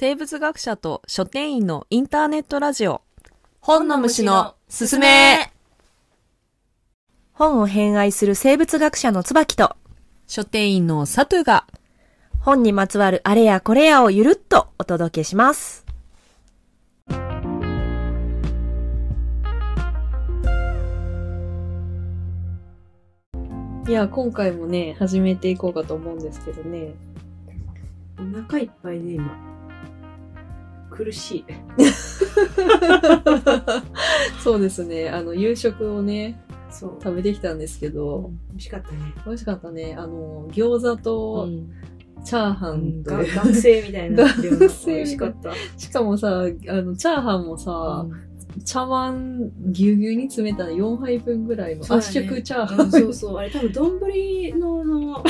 生物学者と書店員のインターネットラジオ。本の虫のすすめ。本を偏愛する生物学者の椿と書店員のサトゥが本にまつわるあれやこれやをゆるっとお届けします。いや今回もね始めていこうかと思うんですけどね。お腹いっぱいで今苦しい。そうですね。あの夕食をねそう。食べてきたんですけど、美味しかったね、美味しかったね。あの餃子とチャーハンと、が学生みたいな学生美味しかった、しかもさあのチャーハンもさ、茶碗ぎゅうぎゅうに詰めた4杯分ぐらいの圧縮チャーハン、うんそうそうあれ多分丼の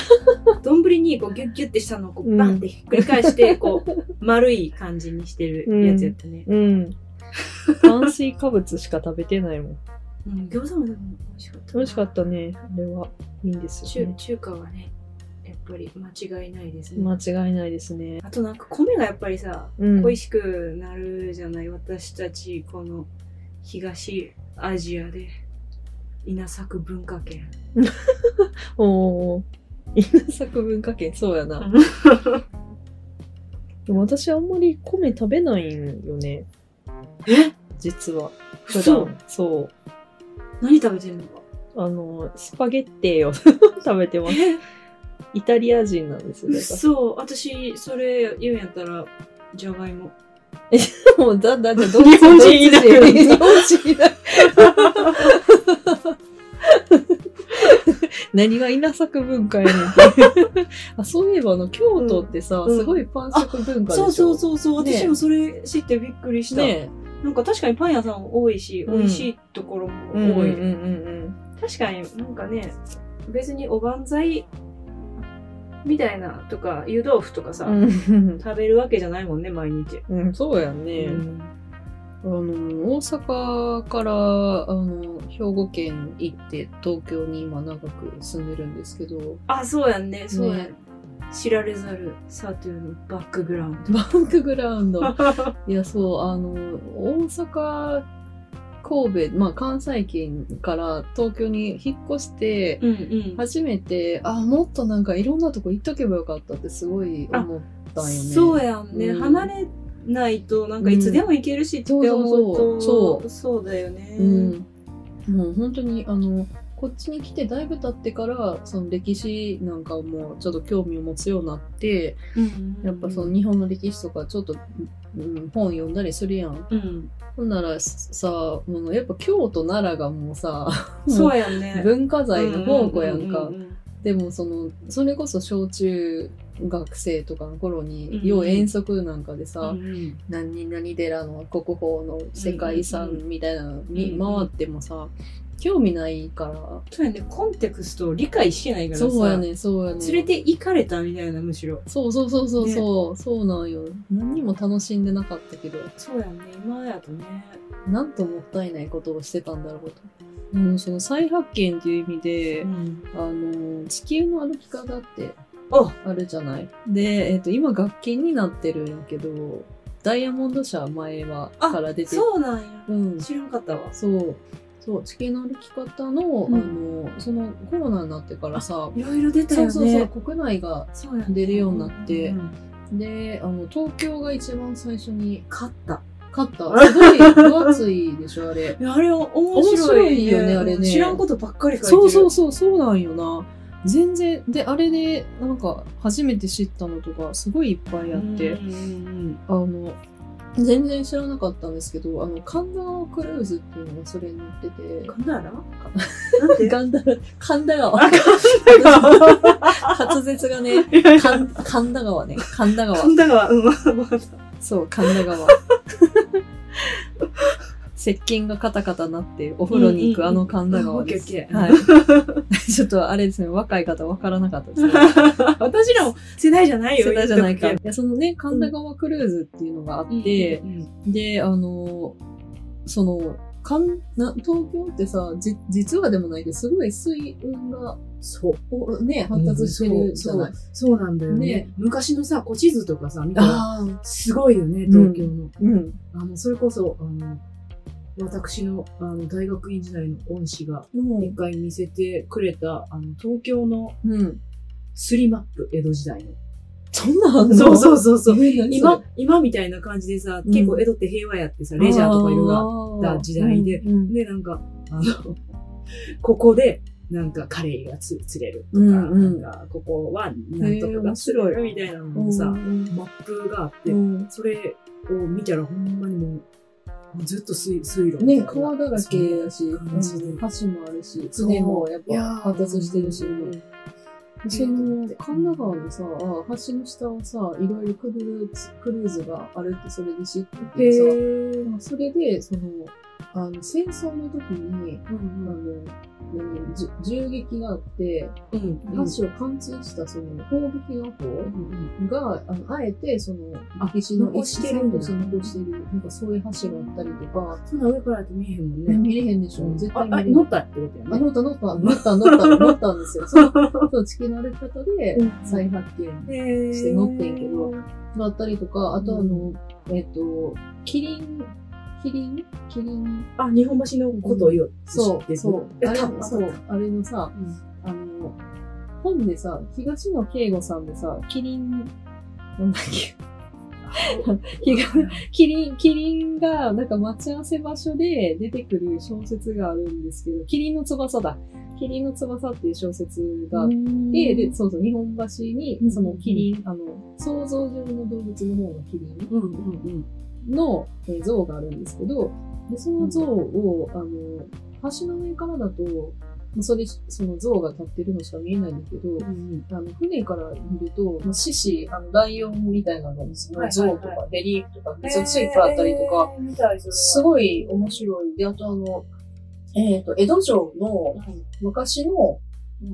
丼にこうギュッギュッてしたのをこううんバンってひっくり返して、こう 丸い感じにしてるやつやったね、うん。炭水化物しか食べてないもん。うん餃子もでも美味しかった美味しかったね。あれは。いいんですよね。中中華はねやっぱり間違いないですね、間違いないですね。あとなんか米がやっぱりさ、うん恋しくなるじゃない私たちこの東アジアで稲作文化圏 おー。稲作文化圏、そうやな。でも私あんまり米食べないんよね。え？実は。普そう段。そう。何食べてるの？かあの、スパゲッティを 食べてます。え？イタリア人なんですよ。だかそう私それ言うんやったらじゃがいもらもうだ、だ、だ、ど日本人いない日本人いない。何が稲作文化やねん。あそういえばあの京都ってさ、うん。すごいパン食文化でしょ、そうそうそうそう。ね私もそれ知ってびっくりした、ねなんか確かにパン屋さん多いし、うん。美味しいところもえ。うん多い、うんうん。確かになんかね別におばんざいみたいなとか湯豆腐とかさ、食べるわけじゃないもんね毎日、うん、そうやね。うん。あの、大阪から、あの、兵庫県行って、東京に今長く住んでるんですけど、あそうやんね。そうやん。ね知られざるサトゥーのバックグラウンド。バックグラウンド。いや、そう、あの、大阪、神戸、まあ関西圏から東京に引っ越して、うんうん。初めて、あ、もっとなんかいろんなとこ行っとけばよかったってすごい思ったんよね。そうやんね、うん。離れないとなんかいつでも行けるしって思うと、そう。そうだよね、うん。もう本当に、あの、こっちに来てだいぶ経ってから、その歴史なんかもちょっと興味を持つようになって、うんやっぱその日本の歴史とかちょっと、うん、本読んだりするやん。うん。ほんならさ、もうやっぱ京都奈良がもうさ、そうやんね。文化財の宝庫やんか。でもその、それこそ小中学生とかの頃に、うん要遠足なんかでさ、何々寺の国宝の世界遺産みたいなのに回ってもさ、興味ないから。そうやねコンテクストを理解してないからさそうやね、そうやね。連れて行かれたみたいなむしろそうそうそうそうそう、そうなんよ。何にも楽しんでなかったけど、そうやんね今やとねなんともったいないことをしてたんだろうと。うん、その再発見っていう意味で、んあの、地球の歩き方ってああるじゃない？で、えっ、と、今学研になってるんやけど、ダイヤモンド社前は、あから出てそうなんやうん。知らんかったわそう。そう、地球の歩き方の、うん。あの、そのコロナになってからさ、いろいろ出たよそうねそうそう、国内が、出るようになってで、あの、東京が一番最初に勝った。勝った。すごい分厚いでしょ、あれ。いやあれ面白い,、面白いよねあれね。知らんことばっかり書いてる。そうそうそう、そうなんよな。全然、で、あれで、なんか、初めて知ったのとか、すごいいっぱいあって、あの、全然知らなかったんですけど、あの、神田川クルーズっていうのがそれに乗ってて。うん、神田ら なんで？神田、神田川。あ神田川。滑舌がね、いやいや。神神田川ね、神田川。神田川。うんわかった。そう、神田川。石鹸がカタカタなって、お風呂に行くあの神田川です。うんうんうんはい。ちょっとあれですね、若い方分からなかったですね。私らも世代じゃないよ世代じゃないか。いや、そのね、神田川クルーズっていうのがあって、うんうんで、あの、その、かんな東京ってさじ、実はでもないけど、すごい水運がそう。おね、発達してるじゃない。そうそうなんだよねね昔のさ、古地図とかさ、見たら、ああ。すごいよね、東京の。うん。あの、それこそ、あの、私のあの大学院時代の恩師がうん。一回見せてくれた、あの、東京のうん。スリマップ、江戸時代の。そんなんあんの？そうそうそうそう。今れ、今みたいな感じでさ、うん。結構江戸って平和やってさ、レジャーとかいろいろあった時代で。で、なんか、あの、ここで、なんかカレーがつ釣れるとか、なんか、ここはなんとかが釣れるみたいなのもさ、うん。マップがあって、うん。それを見たらほんまにもうずっと水水路ね、川だらけだし、橋もあるし、船もやっぱ発達してるし、うん。その、神田川のさ、橋の下をさ、いろいろクルーズ、クルーズがあるってそれで知ってへてさ、それで、その、あの、戦争の時に、あうん。の、何じ銃撃があって、うん橋を貫通したその砲撃の方が、あの、あえて、その、あ歴史の残してるんだ。として残してる、なんかそういう橋があったりとか、そんな上からだと見えへんもんね。見れへんでしょ、絶ああ対見れへん。乗ったってことやあ、ね。乗った乗った、乗った乗った、乗ったんですよ。その、地球の歩き方でうん。再発見して乗ってんけどがあったりとか、あとあの、えっ、と、キリン、キリン？キリン？あ、日本橋のことを言おうとそう、そう。あれ、そう、あれのさ、あの、本でさ、東野圭吾さんでさ、キリン、なんだっけ、東 キリン、キリンが、なんか待ち合わせ場所で出てくる小説があるんですけど、キリンの翼だ。キリンの翼っていう小説があって、で、そうそう、日本橋にう、ん。そのキリン、あの、想像上の動物の方のキリンうんうんうん。のえー像があるんですけど、で、その像を、あの、橋の上からだと、まあそれ、その像が立ってるのしか見えないんだけど、あの、船から見ると、まあ、獅子、あの、ライオンみたいなのその像とか、レリーフとか、別についてあったりとか、すごい面白い。で、あとあの、えっ、と、江戸城の昔の、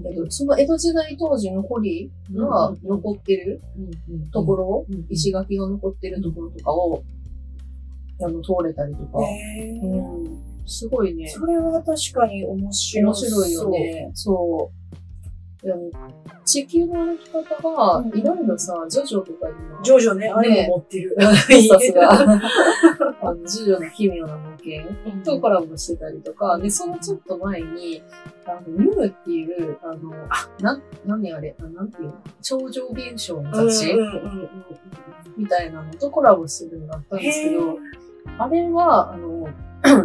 えっと、その江戸時代当時の堀が残ってるところ、うんうん石垣が残ってるところとかを、あの、通れたりとか、うん、すごいね。それは確かに面白い。面白いよね。そう。でも、地球の歩き方がうん、いろいろさ、ジョジョとか今、ジョジョね、あれも持ってる。さ すが、あの、ジョジョの奇妙な冒険とコラボしてたりとか、で、そのちょっと前に、あの、ムーっていう、あの、あ、なん、何あれ、あなんていうの？超常現象の雑誌、みたいなのとコラボするのがあったんですけどあれは、あの、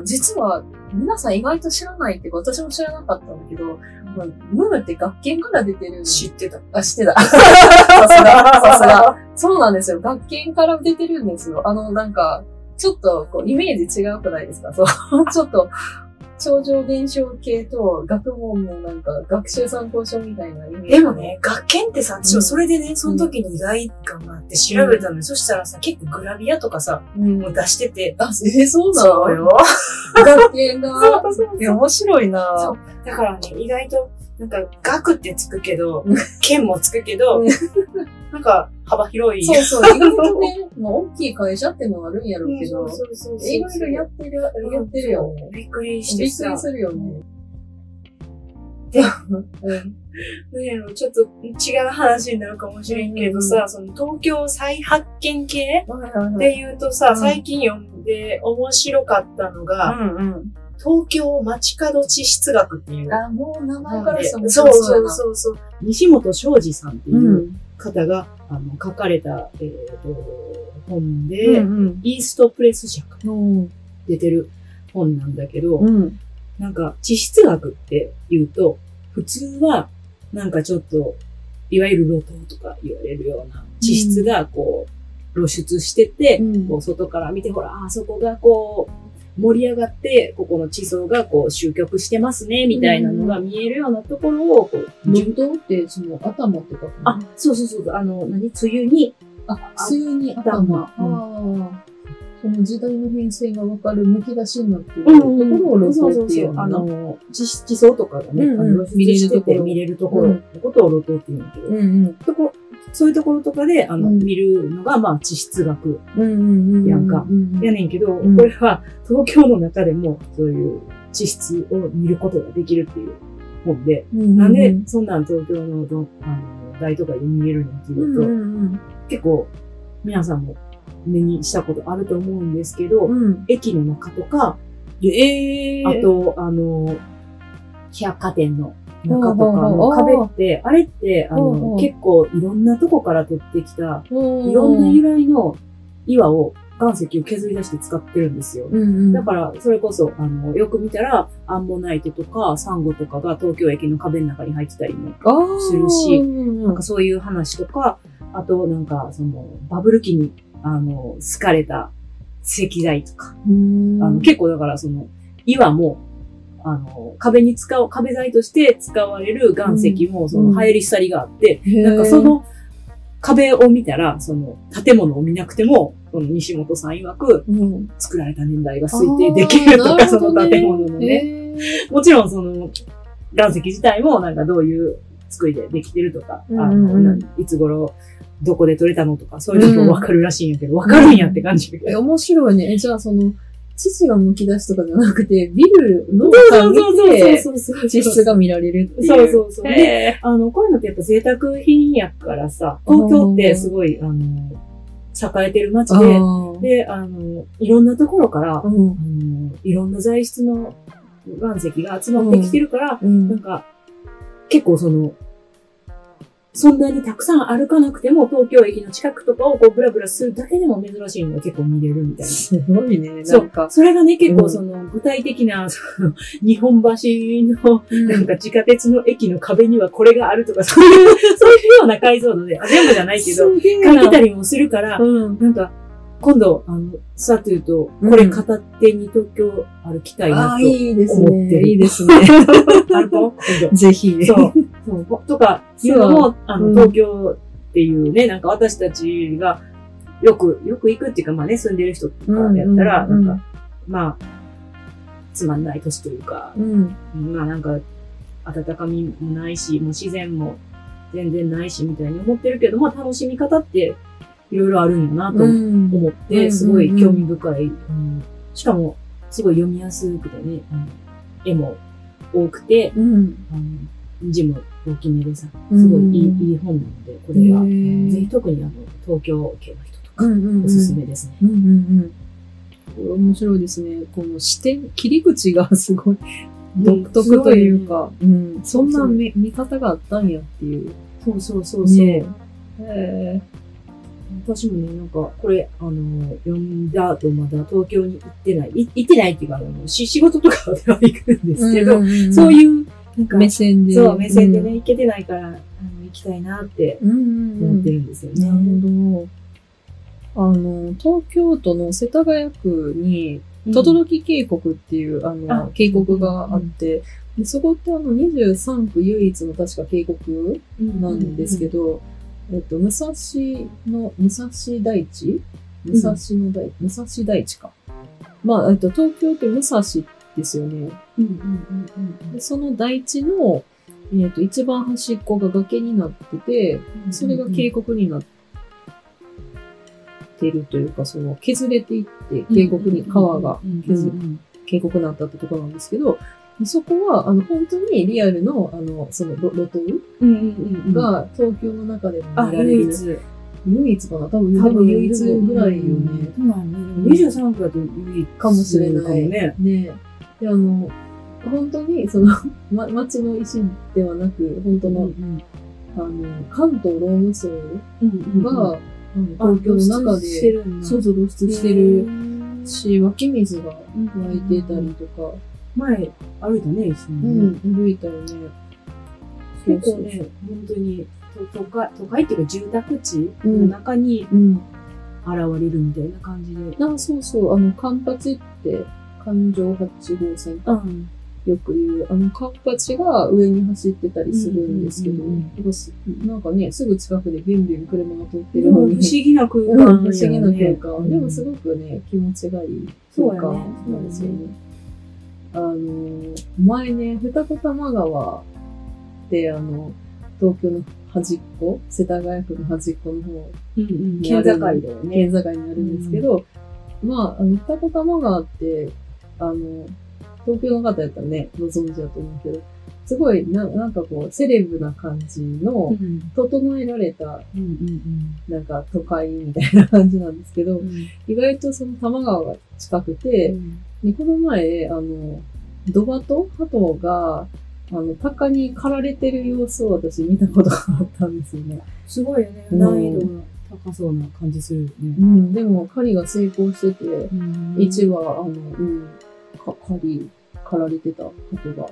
実は、皆さん意外と知らないっていうか、私も知らなかったんだけど、まあムーって学研から出てる。知ってた。あ、知ってた。さすが、さすが。そうなんですよ。学研から出てるんですよ。あの、なんか、ちょっと、こう、イメージ違うくないですか？そう。ちょっと、超常現象系と学問のなんか、学習参考書みたいなイメージ。でもね、学研ってさ、うんそれでね、その時に意外感があって調べたのよ。そしたらさ、結構グラビアとかさ、うん。もう出してて。あ、えー、そうなの？よ。学研が。そうそう面白いそなうだからね、意外と、なんか、学ってつくけどうん、県もつくけどうん、なんか、幅広い。そうそう、意外とね、まあ、大きい会社ってのはあるんやろうけど、そうそうそうそういろいろやってる、やってるよね。びっくりしてさびっくり、するよね。で うん。なんやろちょっと違う話になるかもしれんけどさ、その東京再発見系で言うとさ、うん最近読んで面白かったのが、うんうん。東京街角地質学っていう。あ、もう名前からそうそううそうそう。西本昌司さんって。いううん方が、あの書かれた、えーと本で、うんイーストプレス社からうん。出てる本なんだけど、うん。なんか地質学って言うと、普通はなんかちょっと、いわゆる露頭とか言われるような地質がこう露出してて、うんこう外から見て、ほら、あそこがこう盛り上がって、ここの地層がこう集局してますね、みたいなのが見えるようなところをこう、露頭って、その、頭って書くのあ、そうそうそう、あの、何、梅雨に、あ、梅雨に頭。あ頭あ。その時代の変遷がわかる剥き出しになっているところを露頭っていうあのの、地地層とかがね、うんうん。あの露出してて見見れるところのことを露頭って言うんだけど、うんうん。そういうところとかで、あの、うん。見るのが、まあ、地質学。うんうんうん。やんかうん。やねんけど、ん。これは東京の中でも、そういう地質を見ることができるっていう本で、うんなんで、そんなん東京のどあの大都会で見れるのっていうと、うん結構皆さんも目にしたことあると思うんですけど、うん。うん。駅の中とか、ええあ、と、あの、百貨店の中とかの壁って、あれって、あの、結構いろんなとこから取ってきた、いいろんな由来の岩を、岩石を削り出して使ってるんですよ。うんうん。だから、それこそ、あの、よく見たら、アンモナイトとか、サンゴとかが東京駅の壁の中に入ってたりも、するしうんなんかそういう話とか、あと、なんか、その、バブル期に、あの、好かれた石材とか、うん。あの、結構だから、その、岩も、あの、壁に使う、壁材として使われる岩石も、その、流行り廃りがあって、なんかそ、の、壁を見たら、その、建物を見なくても、その西本さん曰く、うん作られた年代が推定できるとか、その建物のね。もちろんその、岩石自体もなんかどういう作りでできてるとか、うんうんあうんの、ないつ頃、どこで取れたのとか、そういうのもわかるらしいんやけど、わかるんやって感じだけえ、ど。面白いね。え、じゃあその、父が剥き出しとかじゃなくて、ビルのそう中そう見て、そうそう。地質が見られるっていう。そうそうそう。で、へあの、こういうのってやっぱ贅沢品やからさ、東京ってすごい、あの、栄えてる街ーで、で、あの、いろんなところから、あうん。の、いろんな材質の岩石が集まってきてるから、うんなんか、結構その、そんなにたくさん歩かなくても、東京駅の近くとかをこうブラブラするだけでも珍しいのが結構見れるみたいな。すごいね。そなんかう。、それがね、結うん構その、具体的な、その、日本橋の、なんか地下鉄の駅の壁にはこれがあるとか、そういう、そういうような解像度で、あ全部じゃないけど、書いたりもするから、うん。なんか、今度、あの、さというと、うんこれ片手に東京歩きたいなと。いいです思ってね。るいいですね。歩こう今度ぜひ。そう。とか、いうのも、あの、うん。東京っていうね、なんか私たちが、よく、よく行くっていうか、まあね、住んでる人とかやったら、なんか、まあ、つまんない年というか、うん。まあなんか、温かみもないし、もう自然も全然ないし、みたいに思ってるけど、まあ楽しみ方って、いろいろあるんやなとうん思っうん。て、すごい興味深い。うんしかも、すごい読みやすくてね、絵も多くて、字も大きめでさ、うんすごいいい,、いい本なので、これは、ぜひ特にあの、東京系の人とか、うんうんうん。おすすめですね。うんうんうん。これ面白いですね。この視点、切り口がすごい独特というか、うん、そんな見見方があったんやっていう。そうそうそうそう。ねへ私もね、なんか、これ、あの、読んだ後まだ東京に行ってない。い行ってないっていうか、あの、し仕事とかでは行くんですけど、そうういう、目線で。そう、目線でね、行けてないから、あの、行きたいなってうん。うんうんうん思ってるんですよね。なるほど。あの、東京都の世田谷区に、轟渓谷っていう、あの、あ渓谷があって、でそこってあの23区唯一の確か渓谷なんですけど、えっと、武蔵の、武蔵大地？武蔵の大、武蔵大地か。まあ、えっと、東京って武蔵ですよね。その大地の、えっと、一番端っこが崖になってて、うん。それが渓谷になってるというか、その削れていって、渓谷に川が削れ渓谷になったってところなんですけど、そこは、あの、本当にリアルの、あの、その、路路頭うんうんうん、が東京の中でもあ、見られる。唯一。唯一かな？多分、多分唯一ぐらいよね。そうなんね。23区だと唯一かもしれない。かもね。ねで、あの、本当に、その、ま、町の石ではなく、本当の、うんあの、関東ローム層うんが、東京の中で、でそうそう露出してるし、湧き水が湧いてたりとか、前歩いたね、一緒うにね。ん、歩いたよね。結構ね、本当に都都会、都会っていうか住宅地の中にうん。現れるみたいな感じで。あ、そうそう、あの、カンパチって、環状8号線か、ん。よく言う、あの、カンパチが上に走ってたりするんですけど、なんかね、すぐ近くでビュンビュン車が通ってるのに、議な空うん間、不思議な空間。うんでもすごくね、気持ちがいい空間なんですよね。あの、前ね、二子玉川って、あの、東京の端っこ、世田谷区の端っこの方、うんうん。県境だよね。県境になるんですけど、まあ、あの、二子玉川って、あの、東京の方やったらね、ご存知だと思うけど、すごいな、なんかこう、セレブな感じの、うん。整えられた、うんうんなんか都会みたいな感じなんですけどう、ん。意外とその多摩川が近くて、でこの前、あの、ドバト鳩が、あの、鷹に狩られてる様子を私見たことがあったんですよね。すごいよね。うん。難易度が高そうな感じするよね。うん、でも狩りが成功してて、うん。1羽、あの、うん、か狩り、狩られてた鳩が。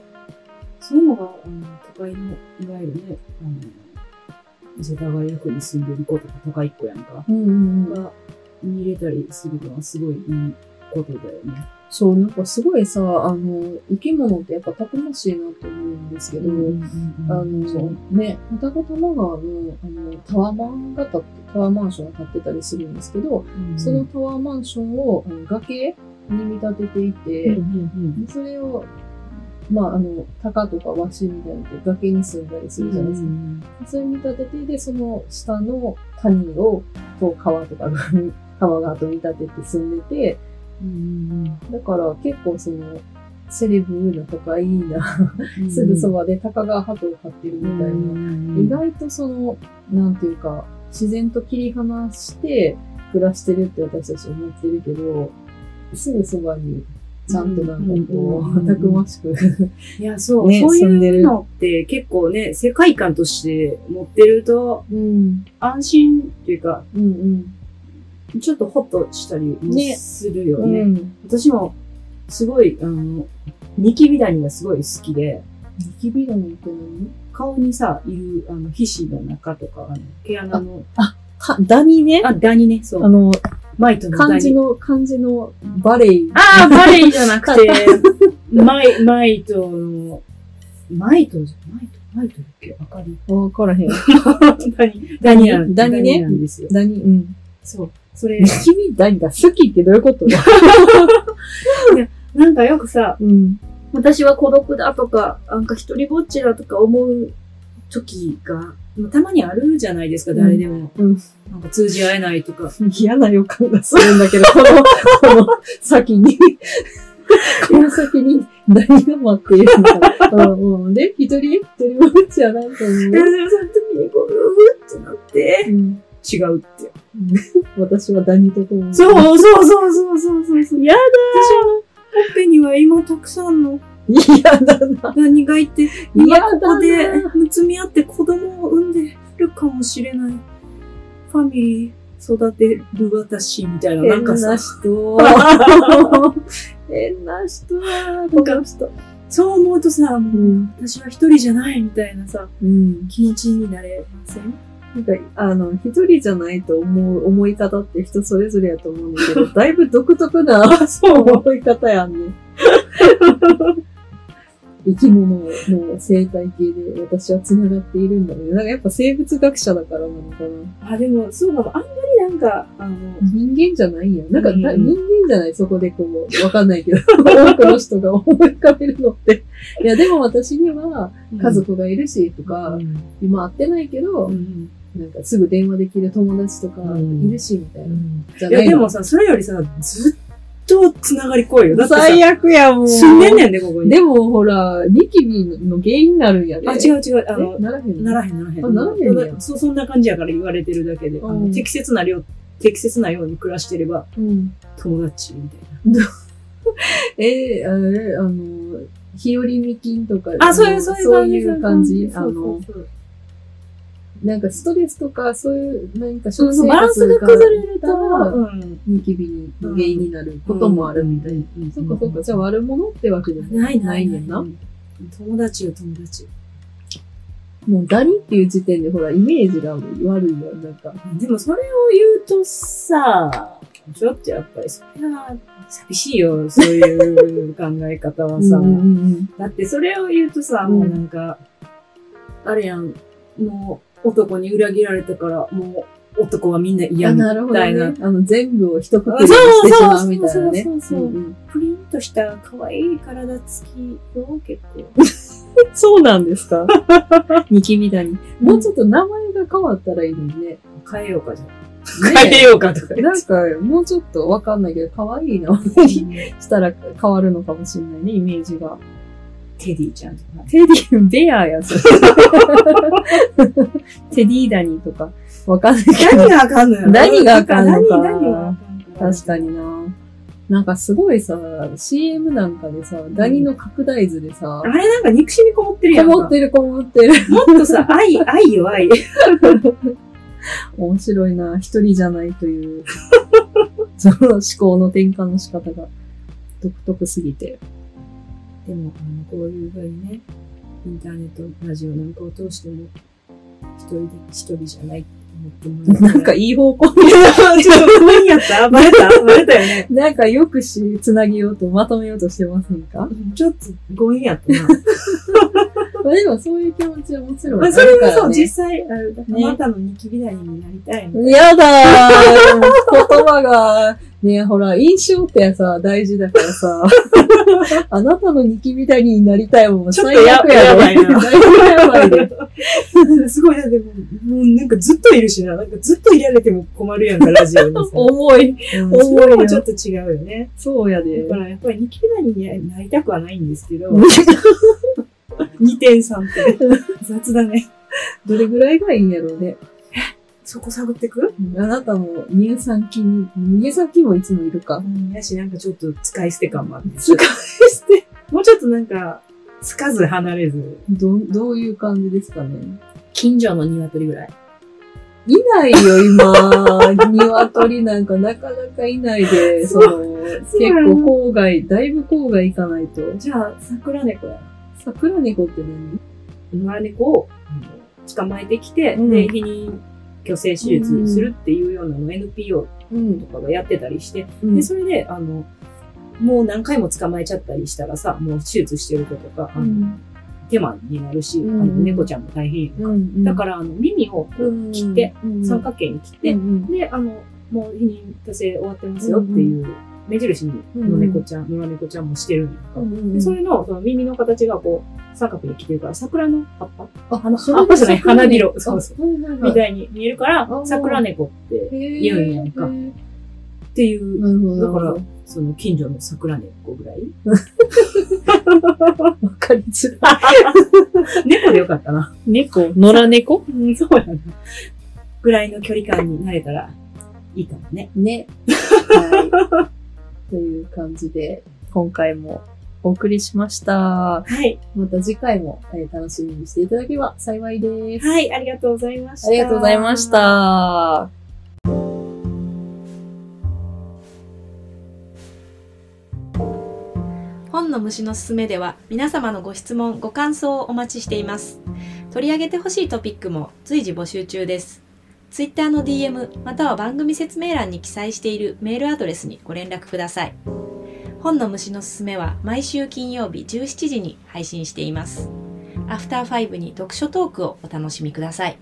そういうの。が、あの、都会の、いわゆるね、あの、世田谷区に住んでる子とか都会っ子やんか、うんうんが見れたりするのはすごいいいことだよね。そう、なんかすごいさ、あの、生き物ってやっぱたくましいなと思うんですけど、あの、ね、双子玉川の、あの、タワマンが建って、タワーマンションが建ってたりするんですけど、そのタワーマンションをあの崖に見立てていて、でそれを、まあ、あの、鷹とかワシみたいな崖に住んだりするじゃないですか。それに見立てて、で、その下の谷を、こう川とかが、川がと見立てて住んでて、だから結構その、セレブな都会な、すぐそばで鷹が鳩を飼ってるみたいな、意外とその、なんていうか、自然と切り離して暮らしてるって私たち思ってるけど、すぐそばにちゃんとなんかこうんう、たくましく。いや、そう、ねそういうのって結構ね、世界観として持ってるとうん。安心っていうか、うんちょっとホッとしたりするようん。ね。うん。私も、すごい、あの、ニキビダニがすごい好きで、ニキビダニって何？顔にさ、いる、あの、皮脂の中とか、あの、毛穴の、かダニね。あ、ダニね、そう。あの、マイトのダニ。漢字の、漢字のバレエ。ああ、バレエじゃなくて、マイ、マイトの、マイトじゃ、マイト、マイトだっけ？わかりわからへん。ダニ、ダニダニね？なんですよ。ダニ、うん。そう。それニ、キビダニが好きってどういうこと？なんかよくさ、うん。私は孤独だとか、なんか一人ぼっちだとか思う時が、まあたまにあるじゃないですか、うん誰でも。うんなんか通じ合えないとか。嫌な予感がするんだけど、この、この先に、この先に何が待っているのか。うんうん。で、一人、一人ぼっちやなと思う。で、その時にこう、うーってなって、うん違うって。私はダニと共に。そうそうそうそうそうそうそう。やだ私のほっぺには今たくさんの嫌だな。ダニがいて、嫌今ここでむつみ合って子供を産んでるかもしれない。ファミリー育てる私みたいな、なんかさ、人。変な人だ、この人。そう思うとさ、もううん。私は一人じゃないみたいなさ、うん。気持ちになれません？なんか、あの、一人じゃないと思う、思い方って人それぞれやと思うんだけど、だいぶ独特な そう思い方やんね。生き物の生態系で私は繋がっているんだね。なんかやっぱ生物学者だからなのかな。あ、でも、そうかも。あんまりなんか、あの、人間じゃないんや。なんか、うんだ人間じゃないそこでこう、わかんないけど、多くの人が思い浮かべるのって。いや、でも私には家族がいるし、とか、うん今会ってないけど、うんなんかすぐ電話できる友達とかうんいるし、みたいな。じゃいや、でもさ、それよりさ、ずっと繋がり濃いよ。だってさ、最悪やもん。住んでんねんで、ここに。でも、ほら、ニキビの原因になるんやで。あ、違う違う。ああの、ならへんの？ならへんならへん。あならへんねやそそんな感じやから言われてるだけで、あのうん適切な量、適切なように暮らしてればうん。友達みたい えー、あれ、あの、日和見菌とか、な。あ、そういう、のそういうそう感じ。いう感じ。あそうの、そうそうなんかストレスとか、そういう、何かそう食生そうバランス活が崩れると、がうんニキビの原因になることもあるみたいな。なそっかそっか。じゃあ悪者ってわけでもないなないいねんな。友達よ、友達。もうダニっていう時点でほら、イメージが悪いよ。なんか。でもそれを言うとさ、ちょっとやっぱりそれは寂しいよ、そういう考え方はさ。うんうんうんだってそれを言うとさ、うんもうなんか、あれやん、もう男に裏切られたから、もう男はみんな嫌あ、みなるほどたいな。ね。あの、全部を一括にしてしまうみたいなね。そうそうそうそうプリンとした可愛い体つきよ、結構。そうなんですか？ニキビダニ。もうちょっと名前が変わったらいいのにね。変えようかじゃ 変えようかとか。なんか、もうちょっとわかんないけど、可愛いな。したら変わるのかもしれないね、イメージが。テディちゃんとか。テディ、ベアや、それ。テディダニーとか、わかんないけど。何があかんのよ。何があかんのか何、何が。確かにな。なんかすごいさ、CM なんかでさ、ダニの拡大図でさあ、れなんか憎しみこもってるやんか。こもってるこもってる。もっとさ、愛、愛よ、愛。面白いな。一人じゃないという、その思考の転換の仕方が独特すぎて。でも、あの、こういうふうにね、インターネット、ラジオなんかを通しても、一人で、一人じゃないって思ってもらえなんかいい方向 に。ちょっと不安やったバレたバレたよね。なんかよくし、つなげようと、まとめようとしてませんか？ちょっと強引やったな。まあでもそういう気持ちはもちろんあまあ、それるからはそう、実ね。際、あなたのニキビダニになりたいの。やだー言葉が、ねほら、印象ってさ、大事だからさ、あなたのニキビダニになりたいもん最悪ややばいなだいぶやばいで。すごい、だってもう、もうなんかずっといるしな。なんかずっといられても困るやんか、ラジオにさ。重い。うん重いそれもちょっと違うよね。そうやでだ。からやっぱりニキビダニになりたくはないんですけど、2点3点。雑だね。どれぐらいがいいんやろうね。そこ探ってく？あなたも乳酸菌に、乳酸菌もいつもいるか。うん、やし、なんかちょっと使い捨て感もあって。使い捨て？もうちょっとなんか、つかず離れず、ど、どういう感じですかね？近所の鶏ぐらい。いないよ、今。鶏なんかなかなかいないで、その、結構郊外、だいぶ郊外行かないと。じゃあ、桜猫や。桜猫って何？野良猫を捕まえてきて、うん。で、避妊去勢手術するっていうようなのを NPO うん。とかがやってたりして、うん。で、それで、あの、もう何回も捕まえちゃったりしたらさ、もう手術してる子とか、あの手間になるし、うん。あの猫ちゃんも大変やんか。うんだから、あの、耳をうん切って、うん三角形に切って、うんで、あの、もう避妊去勢終わってますよっていう目印の猫ちゃん、野良猫ちゃんもしてるんやんか。うんでそれのその耳の形がこう、三角に切ってるから、桜の葉っぱあ、花葉っぱじゃない桜花びろそうそうみたいに見えるからあ、桜猫って言うんやんか。っていう。だからわその近所の桜猫ぐらい かりづらい。猫でよかったな。猫？野良猫？うん、そうやな。ぐらいの距離感になれたらいいかもね。ね。はい。という感じで、今回もお送りしました。はい。また次回も、えー楽しみにしていただければ幸いです。はい、ありがとうございました。ありがとうございまし。た。本の虫のすすめでは皆様のご質問、ご感想をお待ちしています。取り上げてほしいトピックも随時募集中です。Twitter の DM または番組説明欄に記載しているメールアドレスにご連絡ください。本の虫のすすめは毎週金曜日17時に配信しています。アフターファイブに読書トークをお楽しみください。